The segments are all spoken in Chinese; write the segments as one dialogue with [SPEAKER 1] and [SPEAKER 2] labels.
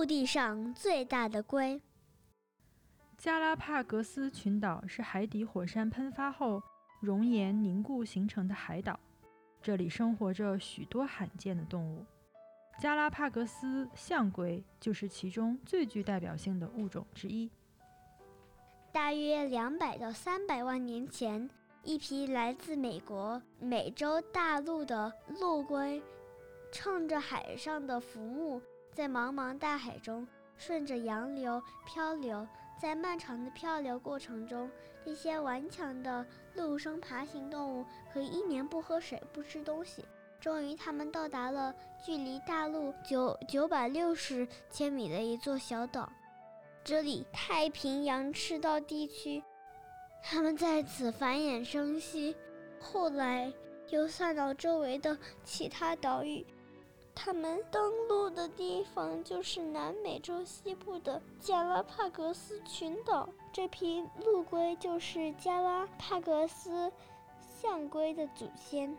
[SPEAKER 1] 陆地上最大的龟。
[SPEAKER 2] 加拉帕戈斯群岛是海底火山喷发后熔岩凝固形成的海岛，这里生活着许多罕见的动物。加拉帕戈斯象龟就是其中最具代表性的物种之一。
[SPEAKER 1] 大约两百到三百万年前，一批来自美国美洲大陆的陆龟，乘着海上的浮木，在茫茫大海中顺着洋流漂流。在漫长的漂流过程中，这些顽强的陆生爬行动物可以一年不喝水、不吃东西。终于，他们到达了距离大陆九九百六十千米的一座小岛，这里太平洋赤道地区。他们在此繁衍生息，后来又散到周围的其他岛屿。他们登陆的地方就是南美洲西部的加拉帕戈斯群岛。这批陆龟就是加拉帕戈斯象龟的祖先。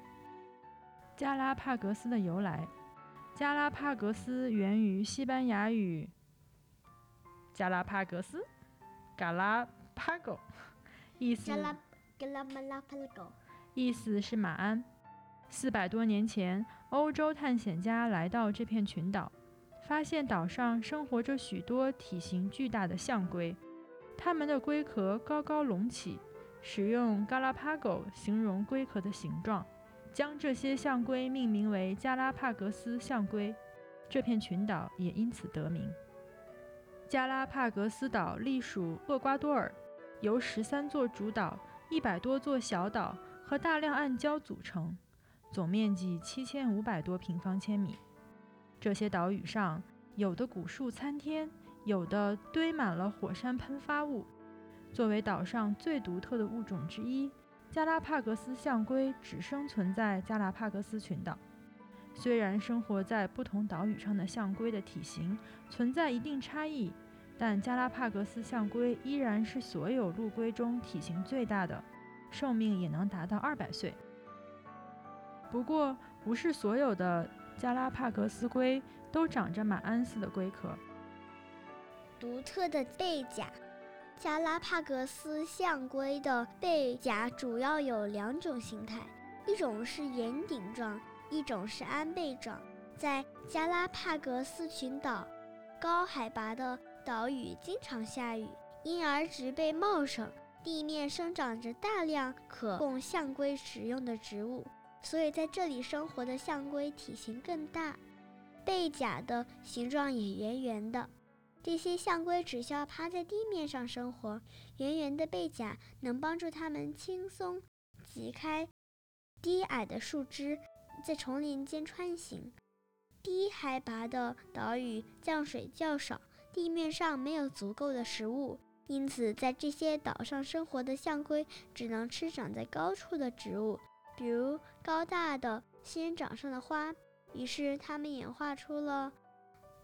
[SPEAKER 2] 加拉帕戈斯的由来：加拉帕戈斯源于西班牙语“加拉帕戈斯”，嘎拉帕戈，意思意思是马鞍。四百多年前，欧洲探险家来到这片群岛，发现岛上生活着许多体型巨大的象龟，它们的龟壳高高隆起，使用 “Galapago” 形容龟壳的形状，将这些象龟命名为加拉帕戈斯象龟。这片群岛也因此得名。加拉帕戈斯岛隶属厄瓜多尔，由十三座主岛、一百多座小岛和大量暗礁组成。总面积七千五百多平方千米，这些岛屿上有的古树参天，有的堆满了火山喷发物。作为岛上最独特的物种之一，加拉帕戈斯象龟只生存在加拉帕戈斯群岛。虽然生活在不同岛屿上的象龟的体型存在一定差异，但加拉帕戈斯象龟依然是所有陆龟中体型最大的，寿命也能达到二百岁。不过，不是所有的加拉帕戈斯龟都长着马鞍似的龟壳。
[SPEAKER 1] 独特的背甲，加拉帕戈斯象龟的背甲主要有两种形态，一种是圆顶状，一种是鞍背状。在加拉帕戈斯群岛，高海拔的岛屿经常下雨，因而植被茂盛，地面生长着大量可供象龟食用的植物。所以在这里生活的象龟体型更大，背甲的形状也圆圆的。这些象龟只需要趴在地面上生活，圆圆的背甲能帮助它们轻松挤开低矮的树枝，在丛林间穿行。低海拔的岛屿降水较少，地面上没有足够的食物，因此在这些岛上生活的象龟只能吃长在高处的植物。比如高大的仙人掌上的花，于是它们演化出了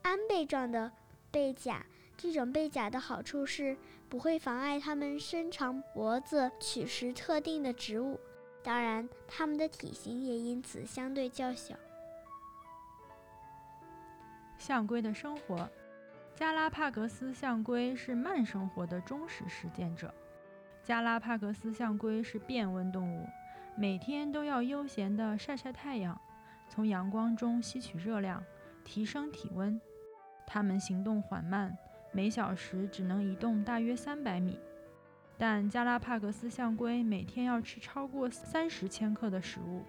[SPEAKER 1] 鞍背状的背甲。这种背甲的好处是不会妨碍它们伸长脖子取食特定的植物，当然，它们的体型也因此相对较小。
[SPEAKER 2] 象龟的生活，加拉帕戈斯象龟是慢生活的忠实实践者。加拉帕戈斯象龟是变温动物。每天都要悠闲地晒晒太阳，从阳光中吸取热量，提升体温。它们行动缓慢，每小时只能移动大约三百米。但加拉帕戈斯象龟每天要吃超过三十千克的食物，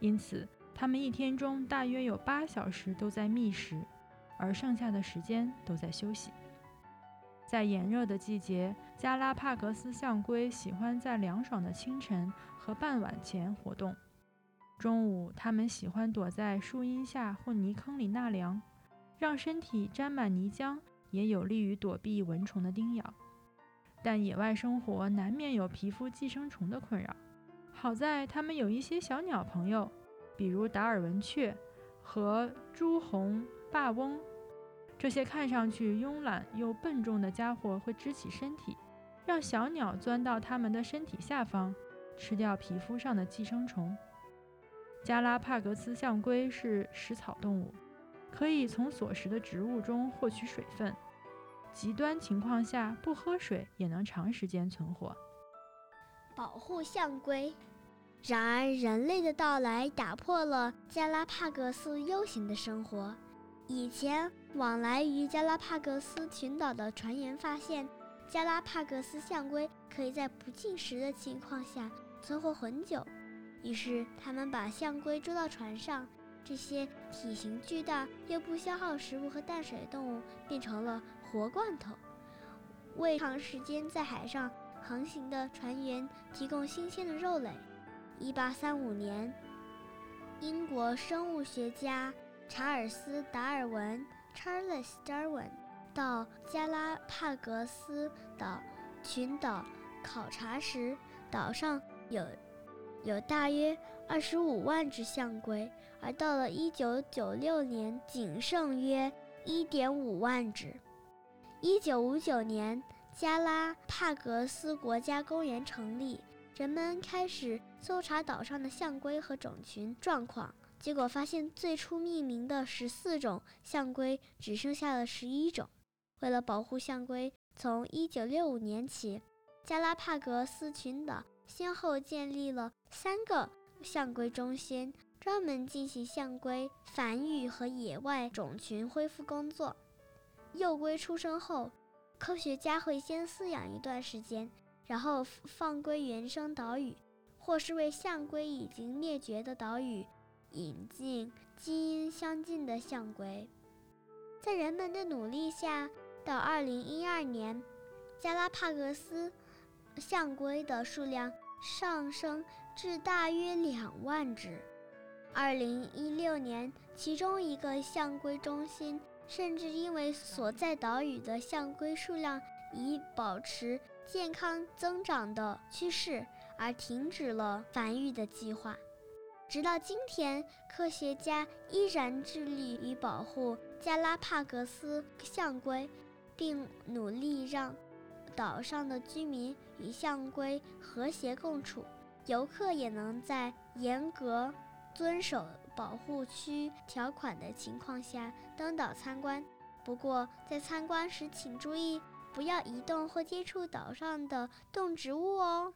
[SPEAKER 2] 因此它们一天中大约有八小时都在觅食，而剩下的时间都在休息。在炎热的季节，加拉帕格斯象龟喜欢在凉爽的清晨和傍晚前活动。中午，它们喜欢躲在树荫下或泥坑里纳凉，让身体沾满泥浆，也有利于躲避蚊虫的叮咬。但野外生活难免有皮肤寄生虫的困扰。好在它们有一些小鸟朋友，比如达尔文雀和朱红霸翁。这些看上去慵懒又笨重的家伙会支起身体，让小鸟钻到它们的身体下方，吃掉皮肤上的寄生虫。加拉帕格斯象龟是食草动物，可以从所食的植物中获取水分，极端情况下不喝水也能长时间存活。
[SPEAKER 1] 保护象龟。然而，人类的到来打破了加拉帕格斯悠闲的生活。以前，往来于加拉帕戈斯群岛的船员发现，加拉帕戈斯象龟可以在不进食的情况下存活很久。于是，他们把象龟捉到船上。这些体型巨大又不消耗食物和淡水的动物变成了活罐头，为长时间在海上航行的船员提供新鲜的肉类。一八三五年，英国生物学家查尔斯·达尔文 （Charles Darwin） 到加拉帕戈斯岛群岛考察时，岛上有有大约二十五万只象龟。而到了一九九六年，仅剩约一点五万只。一九五九年，加拉帕戈斯国家公园成立，人们开始搜查岛上的象龟和种群状况。结果发现，最初命名的十四种象龟只剩下了十一种。为了保护象龟，从一九六五年起，加拉帕戈斯群岛先后建立了三个象龟中心。专门进行象龟繁育和野外种群恢复工作。幼龟出生后，科学家会先饲养一段时间，然后放归原生岛屿，或是为象龟已经灭绝的岛屿引进基因相近的象龟。在人们的努力下，到2012年，加拉帕戈斯象龟的数量上升至大约两万只。二零一六年，其中一个象龟中心甚至因为所在岛屿的象龟数量已保持健康增长的趋势，而停止了繁育的计划。直到今天，科学家依然致力于保护加拉帕戈斯象龟，并努力让岛上的居民与象龟和谐共处，游客也能在严格。遵守保护区条款的情况下登岛参观。不过，在参观时请注意，不要移动或接触岛上的动植物哦。